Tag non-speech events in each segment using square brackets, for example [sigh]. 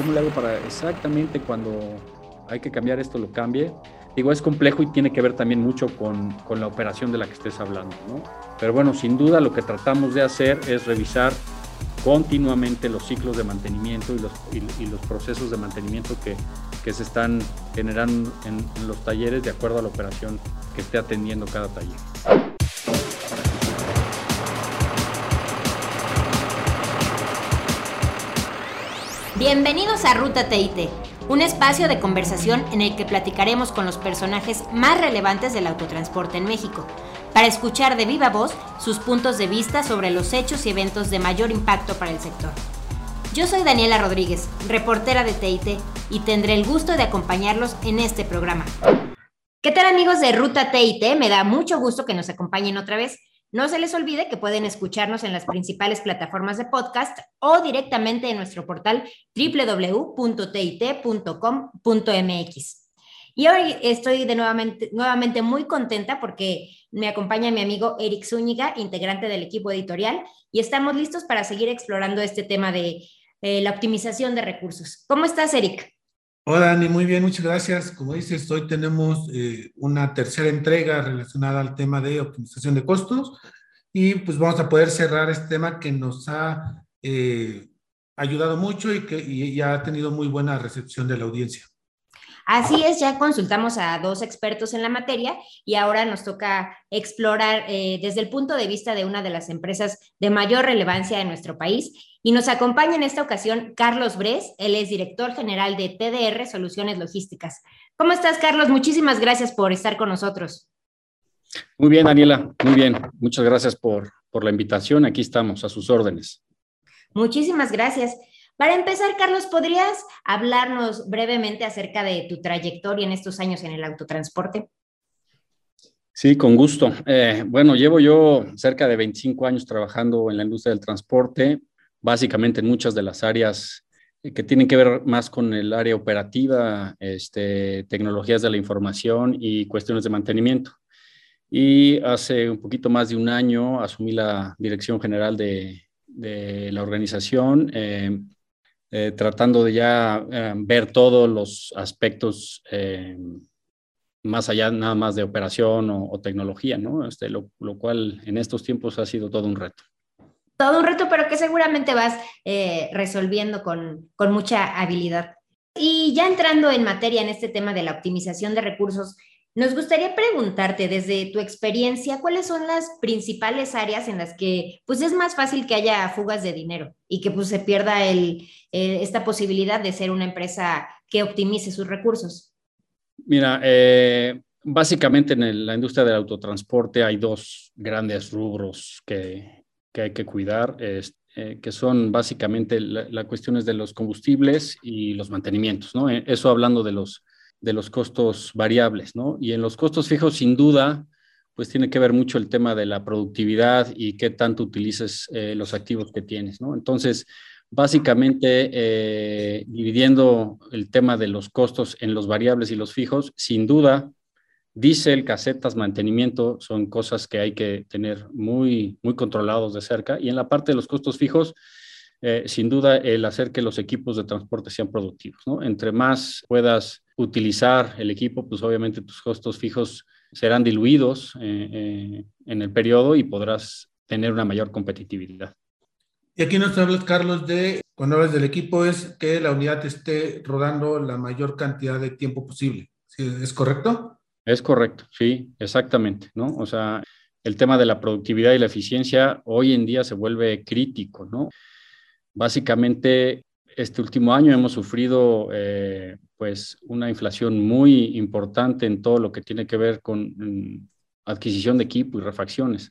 ¿cómo le hago para exactamente cuando hay que cambiar esto lo cambie? Digo, es complejo y tiene que ver también mucho con, con la operación de la que estés hablando, ¿no? Pero bueno, sin duda lo que tratamos de hacer es revisar continuamente los ciclos de mantenimiento y los, y, los procesos de mantenimiento que, que, se están generando en, en los talleres de acuerdo a la operación que esté atendiendo cada taller. Bienvenidos a Ruta TIT, un espacio de conversación en el que platicaremos con los personajes más relevantes del autotransporte en México, para escuchar de viva voz sus puntos de vista sobre los hechos y eventos de mayor impacto para el sector. Yo soy Daniela Rodríguez, reportera de TIT, y tendré el gusto de acompañarlos en este programa. ¿Qué tal amigos de Ruta TIT? Me da mucho gusto que nos acompañen otra vez no se les olvide que pueden escucharnos en las principales plataformas de podcast o directamente en nuestro portal www.tit.com.mx. Y hoy estoy de nuevamente, nuevamente muy contenta porque me acompaña mi amigo Eric Zúñiga, integrante del equipo editorial, y estamos listos para seguir explorando este tema de eh, la optimización de recursos. ¿Cómo estás, Eric? Hola, Dani, muy bien, muchas gracias. Como dices, hoy tenemos eh, una tercera entrega relacionada al tema de optimización de costos y pues vamos a poder cerrar este tema que nos ha eh, ayudado mucho y que ya ha tenido muy buena recepción de la audiencia. Así es, ya consultamos a dos expertos en la materia y ahora nos toca explorar eh, desde el punto de vista de una de las empresas de mayor relevancia en nuestro país. Y nos acompaña en esta ocasión Carlos Bres, él es director general de TDR Soluciones Logísticas. ¿Cómo estás, Carlos? Muchísimas gracias por estar con nosotros. Muy bien, Daniela, muy bien. Muchas gracias por, por la invitación. Aquí estamos, a sus órdenes. Muchísimas gracias. Para empezar, Carlos, ¿podrías hablarnos brevemente acerca de tu trayectoria en estos años en el autotransporte? Sí, con gusto. Eh, bueno, llevo yo cerca de 25 años trabajando en la industria del transporte, básicamente en muchas de las áreas que tienen que ver más con el área operativa, este, tecnologías de la información y cuestiones de mantenimiento. Y hace un poquito más de un año asumí la dirección general de, la organización. Eh, eh, tratando de ya eh, ver todos los aspectos eh, más allá nada más de operación o, tecnología, ¿no? Este, lo, cual en estos tiempos ha sido todo un reto. Todo un reto, pero que seguramente vas resolviendo con, con mucha habilidad. Y ya entrando en materia en este tema de la optimización de recursos, nos gustaría preguntarte desde tu experiencia, ¿cuáles son las principales áreas en las que pues es más fácil que haya fugas de dinero y que pues se pierda el, esta posibilidad de ser una empresa que optimice sus recursos? Mira, eh, básicamente en la industria del autotransporte hay dos grandes rubros que, que hay que cuidar, eh, que son básicamente las la cuestiones de los combustibles y los mantenimientos, ¿no? Eh, eso hablando de los de los costos variables, ¿no? Y en los costos fijos, sin duda, pues tiene que ver mucho el tema de la productividad y qué tanto utilices eh, los activos que tienes, ¿no? Entonces, básicamente, eh, dividiendo el tema de los costos en los variables y los fijos, sin duda, diésel, casetas, mantenimiento son cosas que hay que tener muy, muy controlados de cerca. Y en la parte de los costos fijos, eh, sin duda, el hacer que los equipos de transporte sean productivos, ¿no? Entre más puedas utilizar el equipo, pues obviamente tus costos fijos serán diluidos eh, eh, en el periodo y podrás tener una mayor competitividad. Y aquí nos hablas, Carlos, de cuando hablas del equipo es que la unidad esté rodando la mayor cantidad de tiempo posible. ¿Es correcto? Es correcto, sí, exactamente, ¿no? O sea, el tema de la productividad y la eficiencia hoy en día se vuelve crítico, ¿no? Básicamente, este último año hemos sufrido eh, pues una inflación muy importante en todo lo que tiene que ver con mm, adquisición de equipo y refacciones.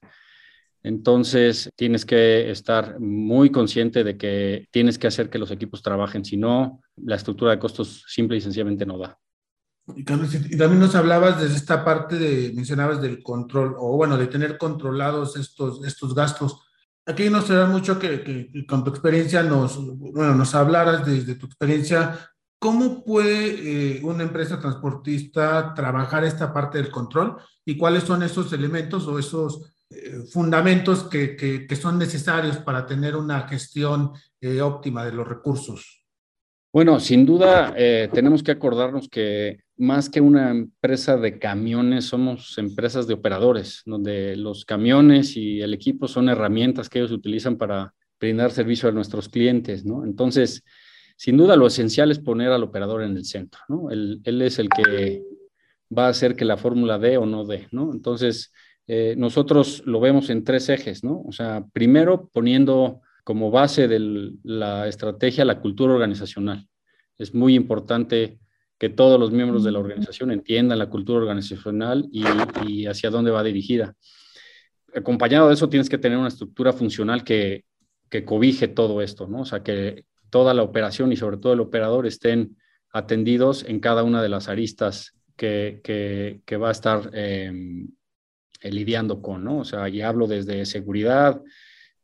Entonces, tienes que estar muy consciente de que tienes que hacer que los equipos trabajen, si no, la estructura de costos simple y sencillamente no da. Y también nos hablabas desde esta parte de, mencionabas del control, o bueno, de tener controlados estos, estos gastos. Aquí nos será mucho que, que, con tu experiencia nos, bueno, nos hablaras desde tu experiencia ¿Cómo puede eh, una empresa transportista trabajar esta parte del control y cuáles son esos elementos o esos eh, fundamentos que, que, son necesarios para tener una gestión eh, óptima de los recursos? Bueno, sin duda eh, tenemos que acordarnos que más que una empresa de camiones, somos empresas de operadores, donde los camiones y el equipo son herramientas que ellos utilizan para brindar servicio a nuestros clientes, ¿no? Entonces, sin duda lo esencial es poner al operador en el centro, ¿no? Él, es el que va a hacer que la fórmula dé o no dé, ¿no? Entonces, eh, nosotros lo vemos en tres ejes, ¿no? O sea, primero poniendo como base de la estrategia la cultura organizacional. Es muy importante que todos los miembros de la organización entiendan la cultura organizacional y, hacia dónde va dirigida. Acompañado de eso, tienes que tener una estructura funcional que, que cobije todo esto, ¿no? O sea, que toda la operación y sobre todo el operador estén atendidos en cada una de las aristas que, que, va a estar em, lidiando con, ¿no? O sea, y hablo desde seguridad,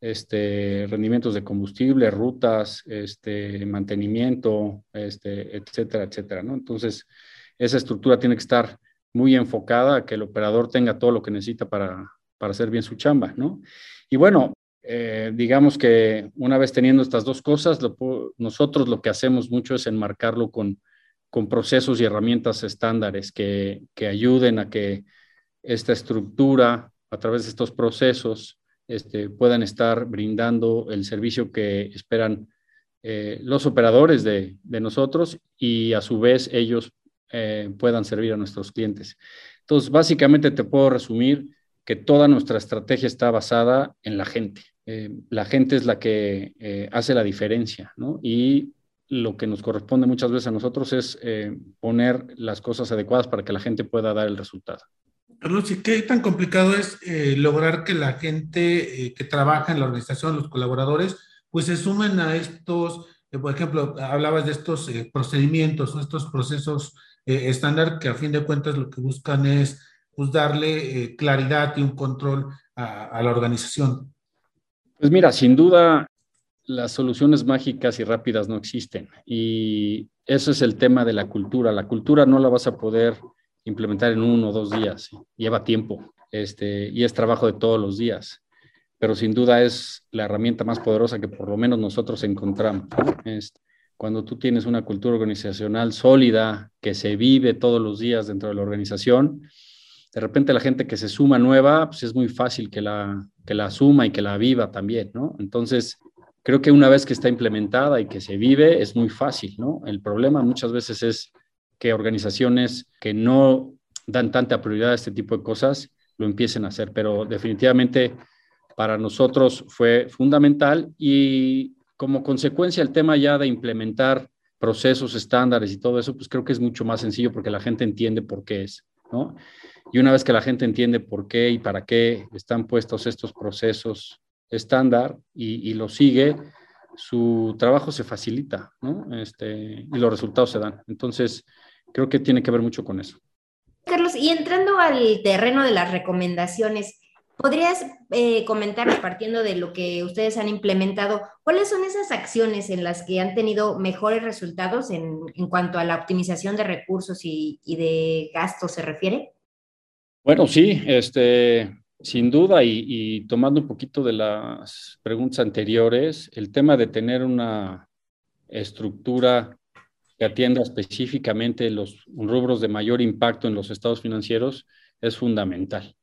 este, rendimientos de combustible, rutas, este, mantenimiento, este, etcétera, etcétera. Entonces, esa estructura tiene que estar muy enfocada a que el operador tenga todo lo que necesita para, para hacer bien su chamba, ¿no? Y bueno, eh, digamos que una vez teniendo estas dos cosas, nosotros lo que hacemos mucho es enmarcarlo con, con procesos y herramientas estándares que, que ayuden a que esta estructura, a través de estos procesos, este, puedan estar brindando el servicio que esperan eh, los operadores de, nosotros y a su vez ellos eh, puedan servir a nuestros clientes. Entonces, básicamente te puedo resumir que toda nuestra estrategia está basada en la gente. Eh, la gente es la que hace la diferencia, ¿no? Y lo que nos corresponde muchas veces a nosotros es poner las cosas adecuadas para que la gente pueda dar el resultado. Carlos, ¿y qué tan complicado es eh, lograr que la gente eh, que trabaja en la organización, los colaboradores, pues se sumen a estos, eh, por ejemplo, hablabas de estos procedimientos o estos procesos estándar que a fin de cuentas lo que buscan es pues, darle claridad y un control a, a la organización? Pues mira, sin duda las soluciones mágicas y rápidas no existen y eso es el tema de la cultura. La cultura no la vas a poder implementar en uno o dos días. Lleva tiempo este, y es trabajo de todos los días, pero sin duda es la herramienta más poderosa que por lo menos nosotros encontramos. Este, cuando tú tienes una cultura organizacional sólida que se vive todos los días dentro de la organización, de repente la gente que se suma nueva, pues es muy fácil que la, que la suma y que la viva también, ¿no? Entonces, creo que una vez que está implementada y que se vive, es muy fácil, ¿no? El problema muchas veces es que organizaciones que no dan tanta prioridad a este tipo de cosas lo empiecen a hacer, pero definitivamente para nosotros fue fundamental y como consecuencia el tema ya de implementar procesos estándares y todo eso, pues creo que es mucho más sencillo porque la gente entiende por qué es, ¿no? Y una vez que la gente entiende por qué y para qué están puestos estos procesos estándar y, y lo sigue, su trabajo se facilita, ¿no? Este, y los resultados se dan. Entonces, creo que tiene que ver mucho con eso. Carlos, y entrando al terreno de las recomendaciones, ¿podrías eh, comentarnos, partiendo de lo que ustedes han implementado, cuáles son esas acciones en las que han tenido mejores resultados en, cuanto a la optimización de recursos y, de gastos se refiere? Bueno, sí, este, sin duda, y, y, tomando un poquito de las preguntas anteriores, el tema de tener una estructura que atienda específicamente los rubros de mayor impacto en los estados financieros es fundamental.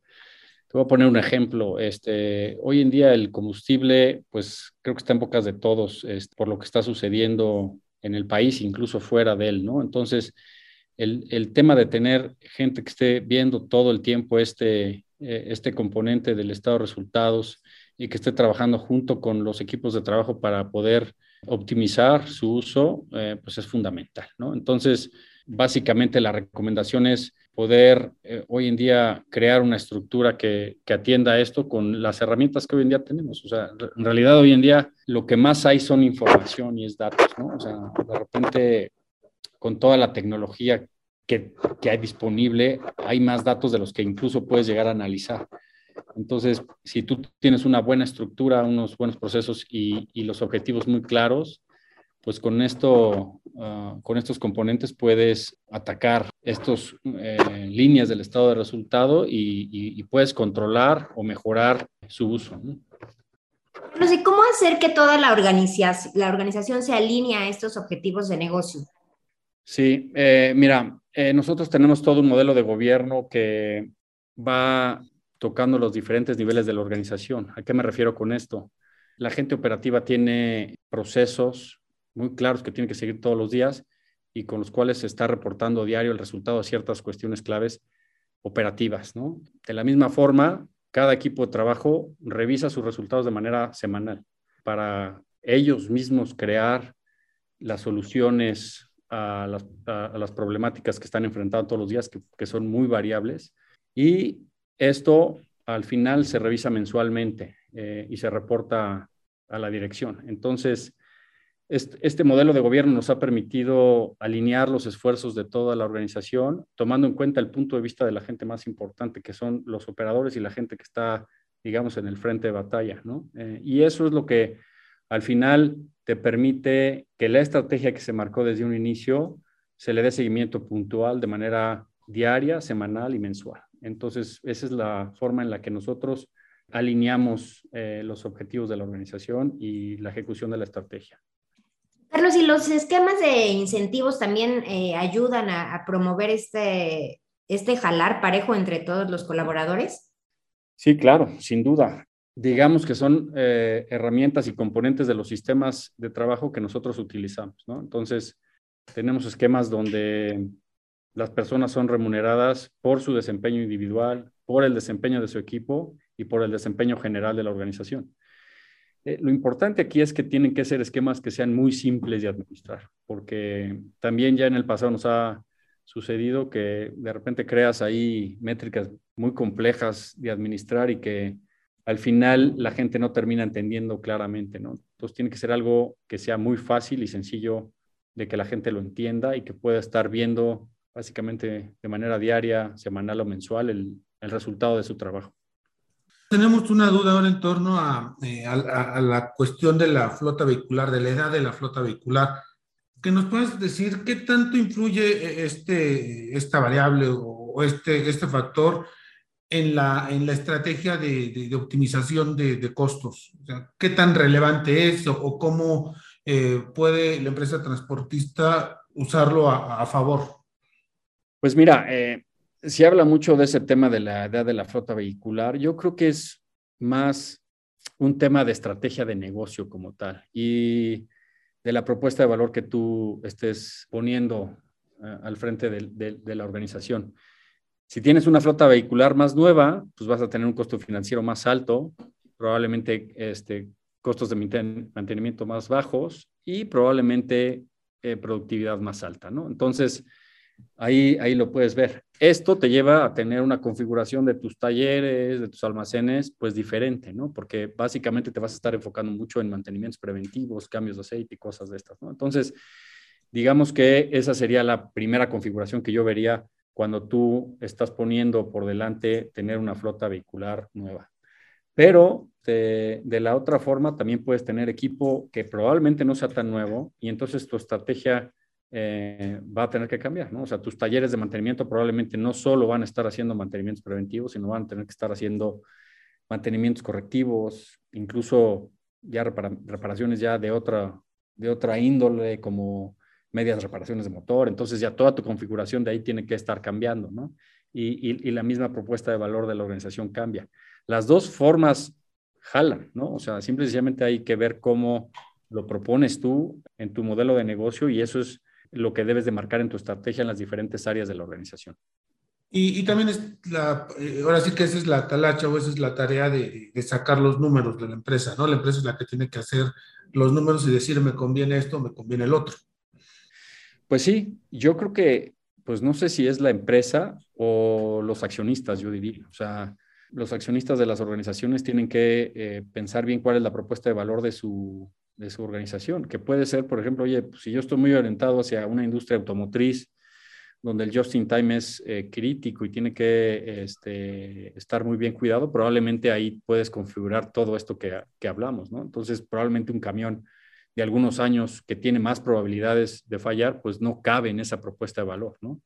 Te voy a poner un ejemplo. Este, hoy en día el combustible, pues creo que está en bocas de todos este, por lo que está sucediendo en el país, incluso fuera de él, ¿no? Entonces, el, el tema de tener gente que esté viendo todo el tiempo este, eh, este componente del estado de resultados y que esté trabajando junto con los equipos de trabajo para poder optimizar su uso, eh, pues es fundamental, ¿no? Entonces, básicamente la recomendación es poder eh, hoy en día crear una estructura que, que, atienda esto con las herramientas que hoy en día tenemos. O sea, en realidad hoy en día lo que más hay son información y es datos, ¿no? O sea, de repente con toda la tecnología que, que hay disponible, hay más datos de los que incluso puedes llegar a analizar. Entonces, si tú tienes una buena estructura, unos buenos procesos y, los objetivos muy claros, pues con esto, ah, con estos componentes puedes atacar estas eh, líneas del estado de resultado y, puedes controlar o mejorar su uso. No sé, ¿cómo hacer que toda la organización, la organización se alinee a estos objetivos de negocio? Sí, eh, mira, eh, nosotros tenemos todo un modelo de gobierno que va tocando los diferentes niveles de la organización. ¿A qué me refiero con esto? La gente operativa tiene procesos muy claros que tiene que seguir todos los días y con los cuales se está reportando diario el resultado de ciertas cuestiones claves operativas. De la misma forma, cada equipo de trabajo revisa sus resultados de manera semanal para ellos mismos crear las soluciones a las, problemáticas que están enfrentando todos los días, que, son muy variables. Y esto al final se revisa mensualmente eh, y se reporta a la dirección. Entonces, este, modelo de gobierno nos ha permitido alinear los esfuerzos de toda la organización, tomando en cuenta el punto de vista de la gente más importante, que son los operadores y la gente que está, digamos, en el frente de batalla, ¿no? Eh, y eso es lo que al final te permite que la estrategia que se marcó desde un inicio se le dé seguimiento puntual de manera diaria, semanal y mensual. Entonces, esa es la forma en la que nosotros alineamos eh, los objetivos de la organización y la ejecución de la estrategia. Carlos, ¿y los esquemas de incentivos también eh, ayudan a, promover este, este jalar parejo entre todos los colaboradores? Sí, claro, sin duda. Digamos que son eh, herramientas y componentes de los sistemas de trabajo que nosotros utilizamos, ¿no? Entonces, tenemos esquemas donde las personas son remuneradas por su desempeño individual, por el desempeño de su equipo y por el desempeño general de la organización. Eh, lo importante aquí es que tienen que ser esquemas que sean muy simples de administrar, porque también ya en el pasado nos ha sucedido que de repente creas ahí métricas muy complejas de administrar y que al final la gente no termina entendiendo claramente, ¿no? Entonces tiene que ser algo que sea muy fácil y sencillo de que la gente lo entienda y que pueda estar viendo básicamente de manera diaria, semanal o mensual el resultado de su trabajo. Tenemos una duda ahora en torno eh, a, la cuestión de la flota vehicular, de la edad de la flota vehicular. ¿Que nos puedes decir qué tanto influye eh, este, esta variable o este, este factor en la, en la estrategia de, optimización de, costos? ¿Qué tan relevante es o, cómo eh, puede la empresa transportista usarlo a favor? Pues mira, eh, se habla mucho de ese tema de la edad de la flota vehicular. Yo creo que es más un tema de estrategia de negocio como tal y de la propuesta de valor que tú estés poniendo eh, al frente de, la organización. Si tienes una flota vehicular más nueva, pues vas a tener un costo financiero más alto, probablemente este, costos de mantenimiento más bajos y probablemente eh, productividad más alta, ¿no? Entonces, Ahí, ahí lo puedes ver. Esto te lleva a tener una configuración de tus talleres, de tus almacenes, pues diferente, ¿no? Porque básicamente te vas a estar enfocando mucho en mantenimientos preventivos, cambios de aceite y cosas de estas, ¿no? Entonces, digamos que esa sería la primera configuración que yo vería cuando tú estás poniendo por delante tener una flota vehicular nueva. Pero de, de, la otra forma, también puedes tener equipo que probablemente no sea tan nuevo y entonces tu estrategia eh, va a tener que cambiar, ¿no? O sea, tus talleres de mantenimiento probablemente no solo van a estar haciendo mantenimientos preventivos, sino van a tener que estar haciendo mantenimientos correctivos, incluso ya reparaciones ya de otra, de otra índole, como medias reparaciones de motor. Entonces ya toda tu configuración de ahí tiene que estar cambiando, ¿no? Y, y la misma propuesta de valor de la organización cambia. Las dos formas jalan, ¿no? O sea, simple y sencillamente hay que ver cómo lo propones tú en tu modelo de negocio y eso es lo que debes de marcar en tu estrategia en las diferentes áreas de la organización. Y, también es la, eh, ahora sí que esa es la talacha o esa es la tarea de, sacar los números de la empresa, ¿no? La empresa es la que tiene que hacer los números y decir, me conviene esto, me conviene el otro. Pues sí, yo creo que, pues no sé si es la empresa o los accionistas, yo diría. O sea, los accionistas de las organizaciones tienen que eh, pensar bien cuál es la propuesta de valor de su, de su organización, que puede ser, por ejemplo, oye, pues, si yo estoy muy orientado hacia una industria automotriz, donde el just in time es eh, crítico y tiene que este, estar muy bien cuidado, probablemente ahí puedes configurar todo esto que, que, hablamos, ¿no? Entonces, probablemente un camión de algunos años que tiene más probabilidades de fallar, pues no cabe en esa propuesta de valor, ¿no?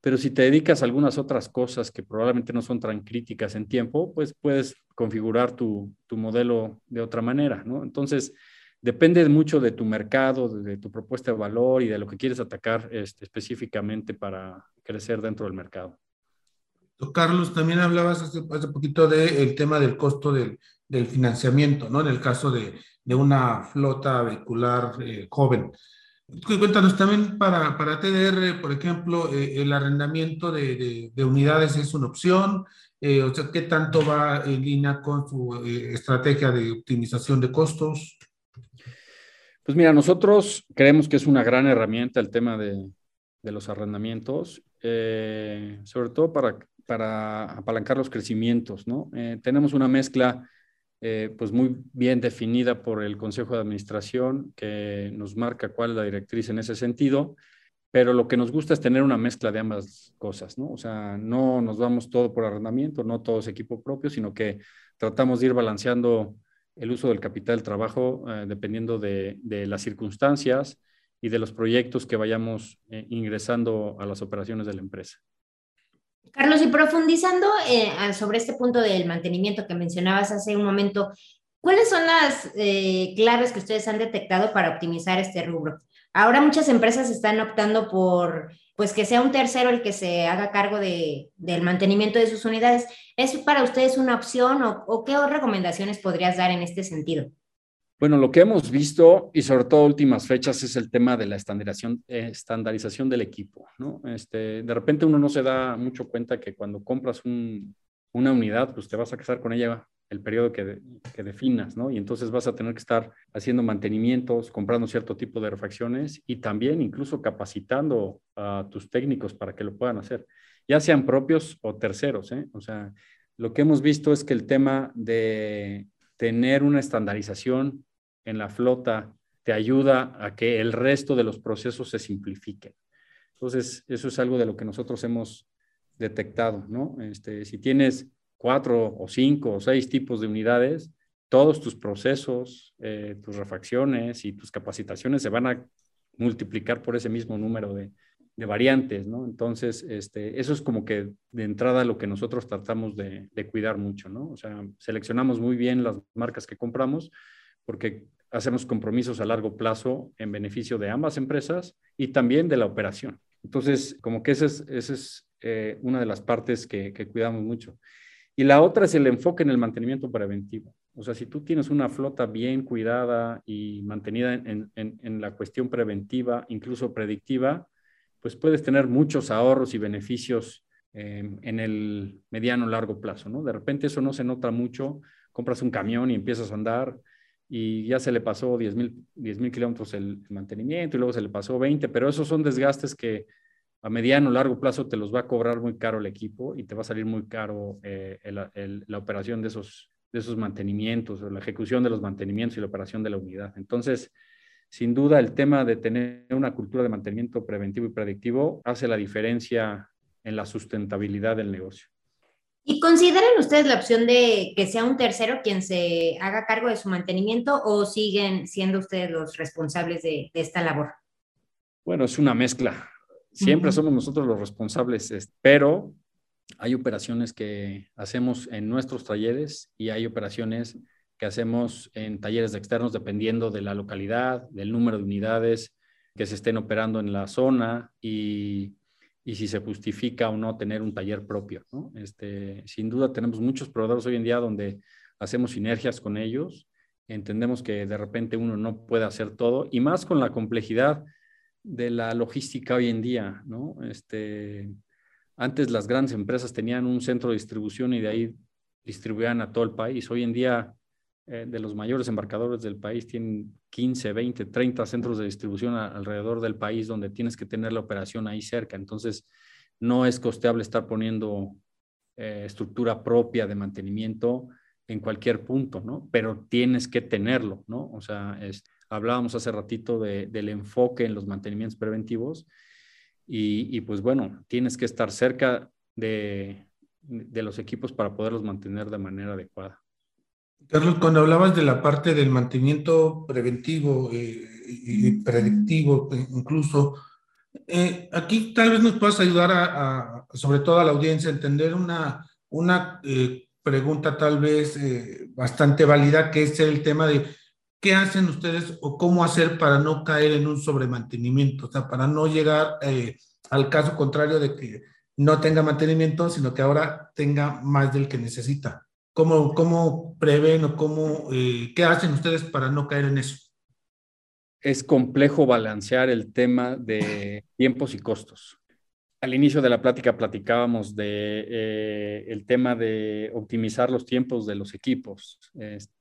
pero si te dedicas a algunas otras cosas que probablemente no son tan críticas en tiempo, pues puedes configurar tu, tu modelo de otra manera, ¿no? Entonces, depende mucho de tu mercado, de, tu propuesta de valor y de lo que quieres atacar este, específicamente para crecer dentro del mercado. Carlos, también hablabas hace, poquito del tema del costo del, financiamiento, ¿no? En el caso de, una flota vehicular eh, joven. Cuéntanos también para, para TDR, por ejemplo, eh, el arrendamiento de, de, unidades es una opción, eh, o sea, ¿qué tanto va en línea con su estrategia de optimización de costos? Pues mira, nosotros creemos que es una gran herramienta el tema de, los arrendamientos, sobre todo para, para apalancar los crecimientos, ¿no? tenemos una mezcla eh, pues muy bien definida por el Consejo de Administración, que nos marca cuál es la directriz en ese sentido, pero lo que nos gusta es tener una mezcla de ambas cosas, ¿no? O sea, no nos vamos todo por arrendamiento, no todo es equipo propio, sino que tratamos de ir balanceando el uso del capital trabajo eh, dependiendo de, las circunstancias y de los proyectos que vayamos eh, ingresando a las operaciones de la empresa. Carlos, y profundizando eh, sobre este punto del mantenimiento que mencionabas hace un momento, ¿cuáles son las claves que ustedes han detectado para optimizar este rubro? Ahora muchas empresas están optando por pues que sea un tercero el que se haga cargo de, del mantenimiento de sus unidades. ¿Es para ustedes una opción o, qué recomendaciones podrías dar en este sentido? Bueno, lo que hemos visto y sobre todo últimas fechas es el tema de la estandarización, eh, estandarización del equipo. ¿no? Este, de repente uno no se da mucho cuenta que cuando compras una unidad, pues te vas a casar con ella el periodo que, definas, ¿no? Y entonces vas a tener que estar haciendo mantenimientos, comprando cierto tipo de refacciones y también incluso capacitando a tus técnicos para que lo puedan hacer, ya sean propios o terceros, ¿eh? O sea, lo que hemos visto es que el tema de tener una estandarización en la flota te ayuda a que el resto de los procesos se simplifiquen. Entonces, eso es algo de lo que nosotros hemos detectado, ¿no? Este, si tienes cuatro o cinco o seis tipos de unidades, todos tus procesos, eh, tus refacciones y tus capacitaciones se van a multiplicar por ese mismo número de, de variantes, ¿no? Entonces, este, eso es como que de entrada lo que nosotros tratamos de, de, cuidar mucho, ¿no? O sea, seleccionamos muy bien las marcas que compramos porque hacemos compromisos a largo plazo en beneficio de ambas empresas y también de la operación. Entonces, como que esa es, esa es eh, una de las partes que, que, cuidamos mucho. Y la otra es el enfoque en el mantenimiento preventivo. O sea, si tú tienes una flota bien cuidada y mantenida en, en, la cuestión preventiva, incluso predictiva, pues puedes tener muchos ahorros y beneficios eh, en el mediano largo plazo, ¿no? De repente eso no se nota mucho, compras un camión y empiezas a andar, y ya se le pasó 10 mil kilómetros el, mantenimiento y luego se le pasó 20, pero esos son desgastes que a mediano o largo plazo te los va a cobrar muy caro el equipo y te va a salir muy caro eh, la operación de esos, de esos mantenimientos o la ejecución de los mantenimientos y la operación de la unidad. Entonces, sin duda, el tema de tener una cultura de mantenimiento preventivo y predictivo hace la diferencia en la sustentabilidad del negocio. ¿Y consideran ustedes la opción de que sea un tercero quien se haga cargo de su mantenimiento o siguen siendo ustedes los responsables de, esta labor? Bueno, es una mezcla. Siempre somos nosotros los responsables, pero hay operaciones que hacemos en nuestros talleres y hay operaciones que hacemos en talleres externos dependiendo de la localidad, del número de unidades que se estén operando en la zona y y si se justifica o no tener un taller propio. ¿no? Este, sin duda tenemos muchos proveedores hoy en día donde hacemos sinergias con ellos, entendemos que de repente uno no puede hacer todo y más con la complejidad de la logística hoy en día. ¿no? Este, antes las grandes empresas tenían un centro de distribución y de ahí distribuían a todo el país. Hoy en día eh, de los mayores embarcadores del país tienen 15, 20, 30 centros de distribución alrededor del país donde tienes que tener la operación ahí cerca. Entonces, no es costeable estar poniendo eh, estructura propia de mantenimiento en cualquier punto, ¿no? Pero tienes que tenerlo, ¿no? O sea, es, hablábamos hace ratito del enfoque en los mantenimientos preventivos y, y, pues bueno, tienes que estar cerca de, de los equipos para poderlos mantener de manera adecuada. Carlos, cuando hablabas de la parte del mantenimiento preventivo eh, y predictivo, incluso, Eh, aquí tal vez nos puedas ayudar a, sobre todo a la audiencia, a entender una, una eh, pregunta tal vez eh, bastante válida, que es el tema de qué hacen ustedes o cómo hacer para no caer en un sobremantenimiento, o sea, para no llegar al caso contrario de que no tenga mantenimiento, sino que ahora tenga más del que necesita. ¿Cómo, cómo prevén o cómo, qué hacen ustedes para no caer en eso? es complejo balancear el tema de tiempos y costos. Al inicio de la plática platicábamos de eh, el tema de optimizar los tiempos de los equipos.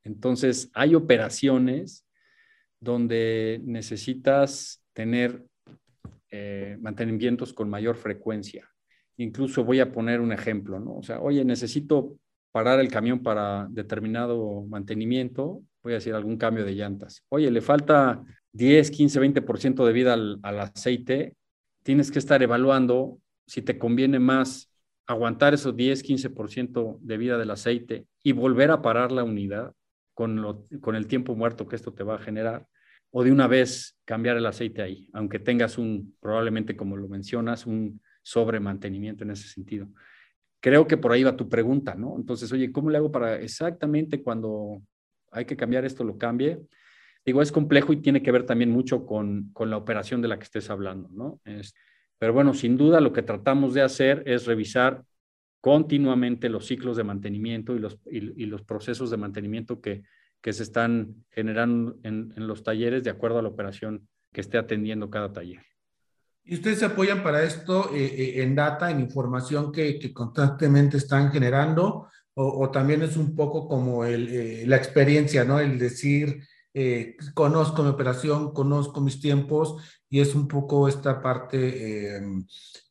Entonces, hay operaciones donde necesitas tener eh, mantenimientos con mayor frecuencia. Incluso voy a poner un ejemplo, ¿no? O sea, oye, necesito parar el camión para determinado mantenimiento, voy a decir algún cambio de llantas. Oye, le falta 10, 15, 20% de vida al, aceite, tienes que estar evaluando si te conviene más aguantar esos 10, 15% de vida del aceite y volver a parar la unidad con, con el tiempo muerto que esto te va a generar, o de una vez cambiar el aceite ahí, aunque tengas un, probablemente como lo mencionas, un sobremantenimiento en ese sentido. Creo que por ahí va tu pregunta, ¿no? Entonces, oye, ¿cómo le hago para exactamente cuando hay que cambiar esto, lo cambie? Digo, es complejo y tiene que ver también mucho con, con la operación de la que estés hablando, ¿no? Es, pero bueno, sin duda lo que tratamos de hacer es revisar continuamente los ciclos de mantenimiento y los, y, los procesos de mantenimiento que, que se están generando en, en, los talleres de acuerdo a la operación que esté atendiendo cada taller. ¿Y ustedes se apoyan para esto eh, eh, en data, en información que, que constantemente están generando? O, o, también es un poco como el, eh, la experiencia, ¿no? El decir, eh, conozco mi operación, conozco mis tiempos y es un poco esta parte, eh,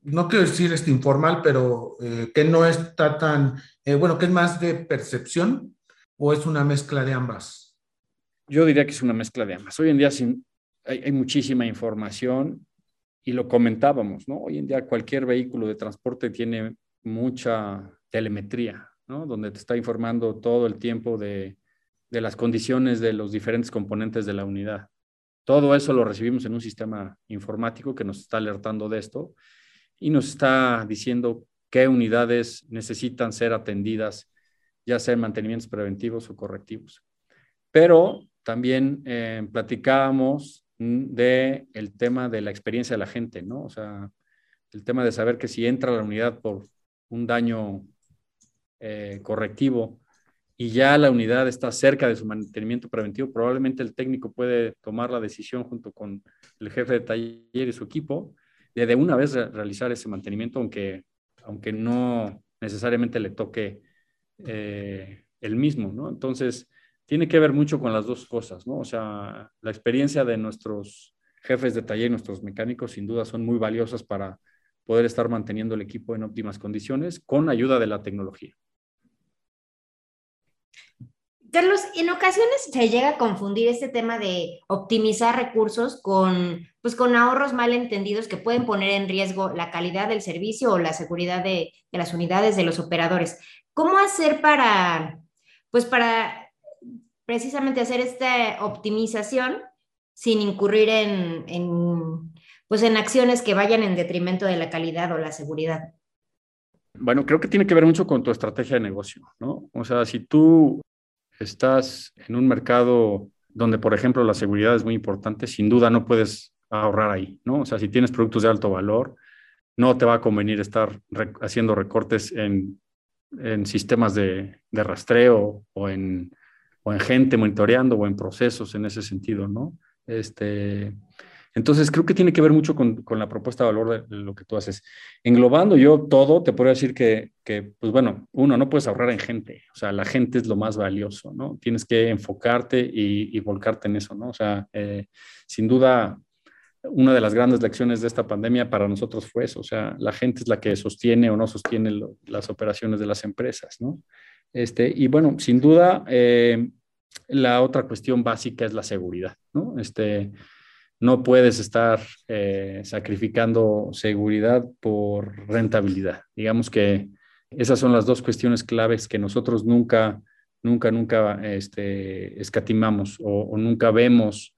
no quiero decir este informal, pero eh, que no está tan, bueno, que es más de percepción o es una mezcla de ambas. Yo diría que es una mezcla de ambas. Hoy en día hay, hay muchísima información y lo comentábamos, ¿no? Hoy en día cualquier vehículo de transporte tiene mucha telemetría, ¿no? Donde te está informando todo el tiempo de de las condiciones de los diferentes componentes de la unidad. Todo eso lo recibimos en un sistema informático que nos está alertando de esto y nos está diciendo qué unidades necesitan ser atendidas, ya sea en mantenimientos preventivos o correctivos. Pero también eh, platicábamos de el tema de la experiencia de la gente, ¿no? O sea, el tema de saber que si entra a la unidad por un daño eh, correctivo y ya la unidad está cerca de su mantenimiento preventivo, probablemente el técnico puede tomar la decisión junto con el jefe de taller y su equipo de de una vez realizar ese mantenimiento, aunque, aunque no necesariamente le toque eh, el mismo, ¿no? Entonces, tiene que ver mucho con las dos cosas. O sea, la experiencia de nuestros jefes de taller y nuestros mecánicos sin duda son muy valiosas para poder estar manteniendo el equipo en óptimas condiciones con ayuda de la tecnología. Carlos, en ocasiones se llega a confundir este tema de optimizar recursos con, pues, con ahorros mal entendidos que pueden poner en riesgo la calidad del servicio o la seguridad de, las unidades de los operadores. ¿Cómo hacer para, pues, para precisamente hacer esta optimización sin incurrir en, en, pues, en acciones que vayan en detrimento de la calidad o la seguridad? Bueno, creo que tiene que ver mucho con tu estrategia de negocio, ¿no? O sea, si tú estás en un mercado donde, por ejemplo, la seguridad es muy importante, sin duda no puedes ahorrar ahí, ¿no? O sea, si tienes productos de alto valor, no te va a convenir estar haciendo recortes en, en sistemas de, de, rastreo o en, o en gente monitoreando o en procesos en ese sentido, ¿no? Este, entonces, creo que tiene que ver mucho con, con, la propuesta de valor de lo que tú haces. Englobando yo todo, te puedo decir que, que, pues bueno, uno, no puedes ahorrar en gente, o sea, la gente es lo más valioso, ¿no? Tienes que enfocarte y, y volcarte en eso, ¿no? O sea, eh, sin duda, una de las grandes lecciones de esta pandemia para nosotros fue eso, o sea, la gente es la que sostiene o no sostiene lo, las operaciones de las empresas, ¿no? Este, y bueno, sin duda, eh, la otra cuestión básica es la seguridad, ¿no? Este, no puedes estar eh, sacrificando seguridad por rentabilidad. Digamos que esas son las dos cuestiones claves que nosotros nunca, nunca, nunca este, escatimamos o, nunca vemos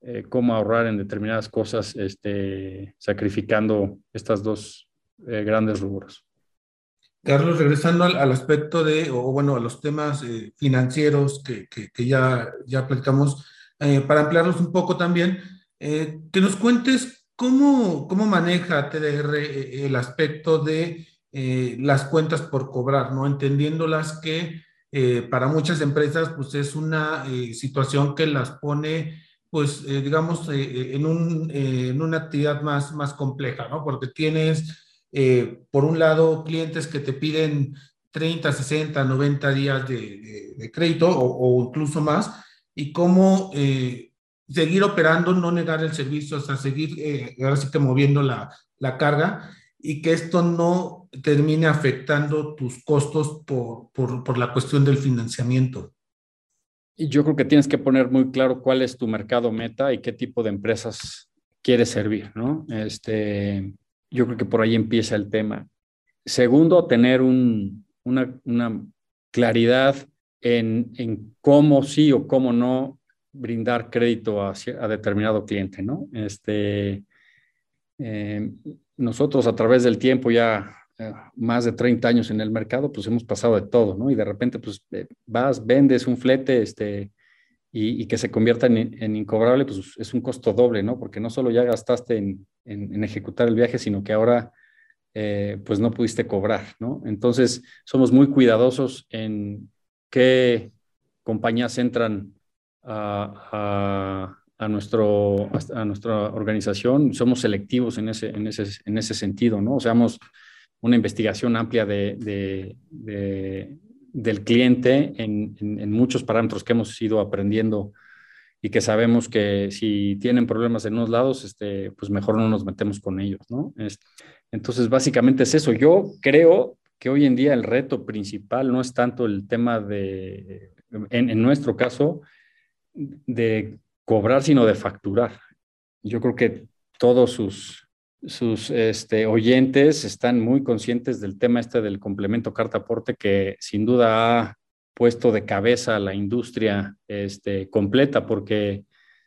eh, cómo ahorrar en determinadas cosas, este, sacrificando estas dos eh, grandes rubros. Carlos, regresando al, aspecto de, o bueno, a los temas financieros que, que, ya, ya platicamos, para ampliarlos un poco también, que nos cuentes cómo, cómo maneja TDR el aspecto de las cuentas por cobrar, ¿no? Entendiéndolas que para muchas empresas, pues es una situación que las pone pues, eh, digamos, eh, eh, en, un, en, una actividad más, más compleja, ¿no? Porque tienes, por un lado, clientes que te piden 30, 60, 90 días de, crédito o, incluso más, y cómo seguir operando, no negar el servicio, o sea, seguir, ahora sí que moviendo la, la carga y que esto no termine afectando tus costos por, por, por la cuestión del financiamiento. Y yo creo que tienes que poner muy claro cuál es tu mercado meta y qué tipo de empresas quieres servir, ¿no? Este, yo creo que por ahí empieza el tema. Segundo, tener un, una, una, claridad en, en, cómo sí o cómo no brindar crédito a, a determinado cliente, ¿no? Este, eh, nosotros a través del tiempo ya eh, más de 30 años en el mercado, pues hemos pasado de todo, ¿no? Y de repente, pues eh, vas, vendes un flete, este, y, que se convierta en, incobrable, pues es un costo doble, ¿no? Porque no solo ya gastaste en, en ejecutar el viaje, sino que ahora, pues no pudiste cobrar, ¿no? Entonces, somos muy cuidadosos en qué compañías entran a, a, nuestro, a nuestra organización. Somos selectivos en ese, en ese, en ese sentido, ¿no? O sea, una investigación amplia de, del cliente en, muchos parámetros que hemos ido aprendiendo y que sabemos que si tienen problemas en unos lados, este, pues mejor no nos metemos con ellos, ¿no? entonces, básicamente es eso. Yo creo que hoy en día el reto principal no es tanto el tema de, en, en nuestro caso, de cobrar, sino de facturar. Yo creo que todos sus sus este, oyentes están muy conscientes del tema este del complemento carta aporte que sin duda ha puesto de cabeza a la industria este, completa porque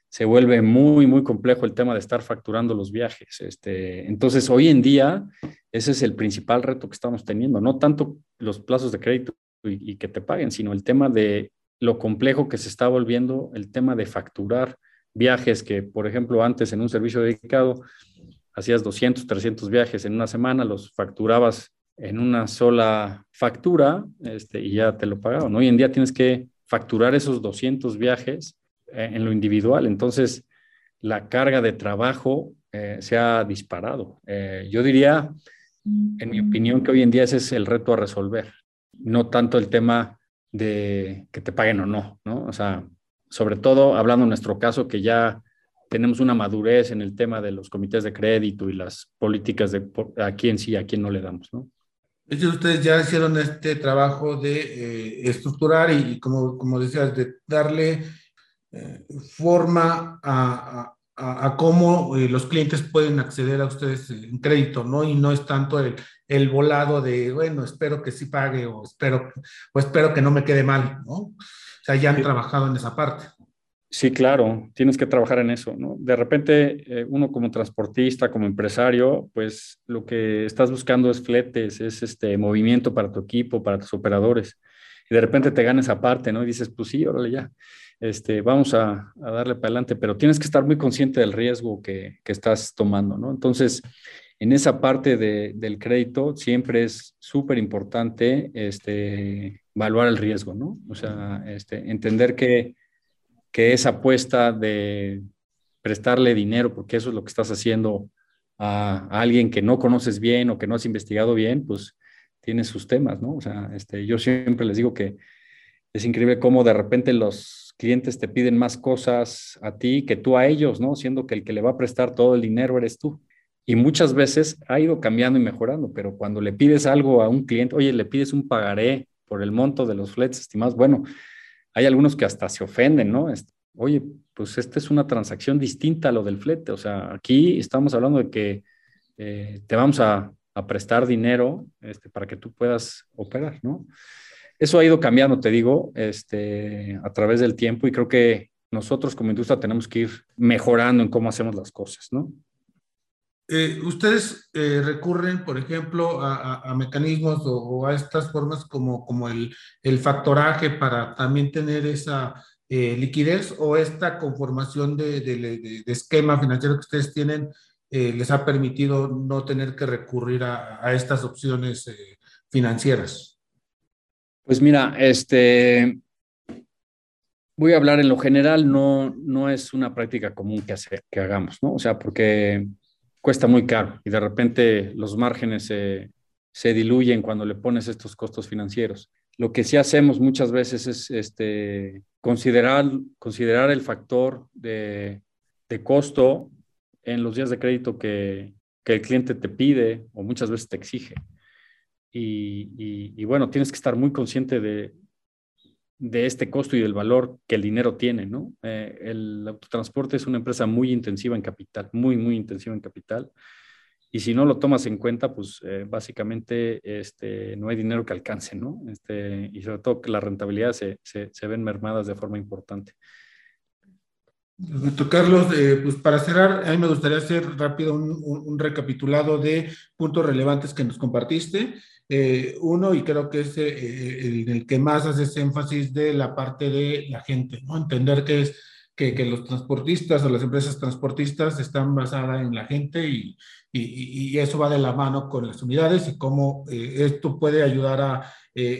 se vuelve muy, muy complejo el tema de estar facturando los viajes. Este, entonces, hoy en día, ese es el principal reto que estamos teniendo, no tanto los plazos de crédito y, y que te paguen, sino el tema de lo complejo que se está volviendo el tema de facturar viajes que, por ejemplo, antes en un servicio dedicado, hacías 200, 300 viajes en una semana, los facturabas en una sola factura este, y ya te lo pagaban. Hoy en día tienes que facturar esos 200 viajes eh, en lo individual, entonces la carga de trabajo eh, se ha disparado. Eh, yo diría, en mi opinión, que hoy en día ese es el reto a resolver, no tanto el tema de que te paguen o no, ¿no? O sea, sobre todo hablando en nuestro caso que ya tenemos una madurez en el tema de los comités de crédito y las políticas de a quién sí, a quién no le damos, ¿no? ustedes ya hicieron este trabajo de eh, estructurar y, como, como decías, de darle eh, forma a, a, a cómo eh, los clientes pueden acceder a ustedes en crédito, ¿no? Y no es tanto el, el volado de, bueno, espero que sí pague o espero, o espero que no me quede mal, ¿no? O sea, ya han trabajado en esa parte. Sí, claro, tienes que trabajar en eso, ¿no? De repente, eh, uno como transportista, como empresario, pues lo que estás buscando es fletes, es este movimiento para tu equipo, para tus operadores. Y de repente te ganas esa parte, ¿no? Y dices, pues sí, órale ya, este, vamos a, darle para adelante, pero tienes que estar muy consciente del riesgo que, estás tomando, ¿no? Entonces, en esa parte del crédito siempre es súper importante este, evaluar el riesgo, ¿no? O sea, este, entender que que esa apuesta de prestarle dinero, porque eso es lo que estás haciendo a, alguien que no conoces bien o que no has investigado bien, pues tiene sus temas, ¿no? O sea, este, yo siempre les digo que es increíble cómo de repente los clientes te piden más cosas a ti que tú a ellos, ¿no? Siendo que el que le va a prestar todo el dinero eres tú. Y muchas veces ha ido cambiando y mejorando, pero cuando le pides algo a un cliente, oye, le pides un pagaré por el monto de los fletes estimados, bueno, hay algunos que hasta se ofenden, ¿no? Oye, pues esta es una transacción distinta a lo del flete. O sea, aquí estamos hablando de que eh, te vamos a, prestar dinero este, para que tú puedas operar, ¿no? Eso ha ido cambiando, te digo, este, a través del tiempo y creo que nosotros como industria tenemos que ir mejorando en cómo hacemos las cosas, ¿no? Eh, ¿Ustedes eh, recurren, por ejemplo, a, mecanismos o, a estas formas como, como el, el, factoraje para también tener esa eh, liquidez o esta conformación de, de, esquema financiero que ustedes tienen les ha permitido no tener que recurrir a, estas opciones financieras? Pues mira, este, voy a hablar en lo general, no, no es una práctica común que, que hagamos, ¿no? O sea, porque cuesta muy caro y de repente los márgenes se, se diluyen cuando le pones estos costos financieros. Lo que sí hacemos muchas veces es este, considerar, considerar el factor de, de costo en los días de crédito que, que, el cliente te pide o muchas veces te exige. Y, y, y, bueno, tienes que estar muy consciente de, de este costo y del valor que el dinero tiene, ¿no? Eh, el autotransporte es una empresa muy intensiva en capital, muy, muy intensiva en capital. Y si no lo tomas en cuenta, pues eh, básicamente este, no hay dinero que alcance, ¿no? Este, y sobre todo que la rentabilidad se, se, se ven mermadas de forma importante. Carlos, eh, pues para cerrar, a mí me gustaría hacer rápido un, recapitulado de puntos relevantes que nos compartiste. Eh, uno, y creo que es eh, el, que más hace énfasis de la parte de la gente, ¿no? Entender que los transportistas o las empresas transportistas están basadas en la gente y, eso va de la mano con las unidades y cómo esto puede ayudar a,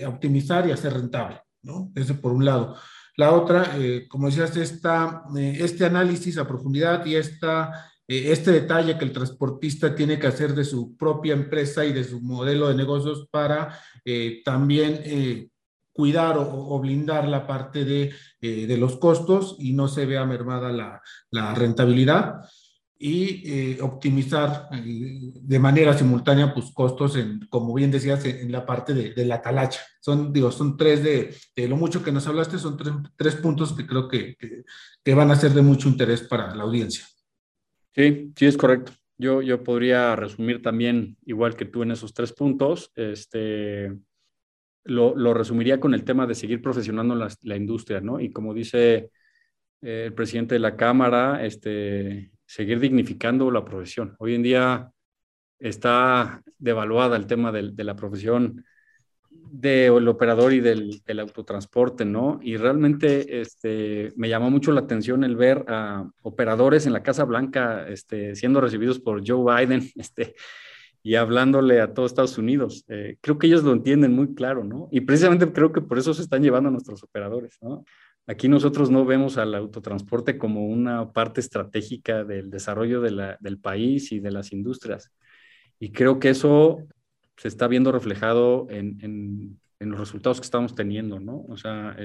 optimizar y a ser rentable, ¿no? Ese por un lado. La otra, como decías, esta, este análisis a profundidad y esta eh, este detalle que el transportista tiene que hacer de su propia empresa y de su modelo de negocios para eh, también eh, cuidar o, blindar la parte de, de, los costos y no se vea mermada la rentabilidad y optimizar de manera simultánea pues costos en, como bien decías, en, la parte de, la talacha. Son, digo, son tres de, lo mucho que nos hablaste, son tres, puntos que creo que, que, van a ser de mucho interés para la audiencia. Sí, sí es correcto. Yo, yo podría resumir también, igual que tú en esos tres puntos, este, lo, lo resumiría con el tema de seguir profesionando la, la industria, ¿no? Y como dice eh, el presidente de la Cámara, este, seguir dignificando la profesión. Hoy en día está devaluada el tema de, la profesión del operador y del, del, autotransporte, ¿no? Y realmente este, me llamó mucho la atención el ver a operadores en la Casa Blanca este, siendo recibidos por Joe Biden [laughs] este, y hablándole a todo Estados Unidos. Eh, creo que ellos lo entienden muy claro, ¿no? Y precisamente creo que por eso se están llevando a nuestros operadores, ¿no? Aquí nosotros no vemos al autotransporte como una parte estratégica del desarrollo del país y de las industrias. Y creo que eso se está viendo reflejado en, los resultados que estamos teniendo, ¿no? O sea,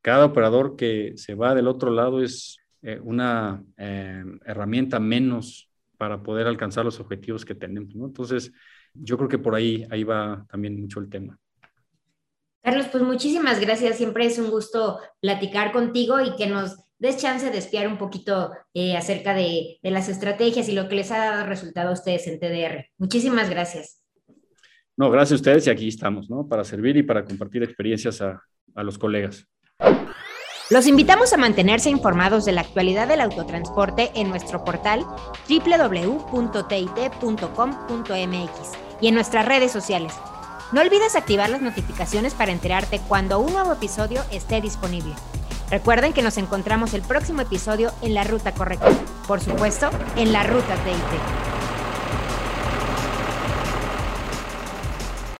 cada operador que se va del otro lado es eh, una eh, herramienta menos para poder alcanzar los objetivos que tenemos, ¿no? Entonces, yo creo que por ahí, ahí va también mucho el tema. Carlos, pues muchísimas gracias. Siempre es un gusto platicar contigo y que nos des chance de espiar un poquito eh, acerca de, de, las estrategias y lo que les ha dado resultado a ustedes en TDR. Muchísimas gracias. No, gracias a ustedes y aquí estamos, ¿no? Para servir y para compartir experiencias a, a los colegas. Los invitamos a mantenerse informados de la actualidad del autotransporte en nuestro portal www.tit.com.mx y en nuestras redes sociales. No olvides activar las notificaciones para enterarte cuando un nuevo episodio esté disponible. Recuerden que nos encontramos el próximo episodio en la ruta correcta, por supuesto, en la ruta TIT.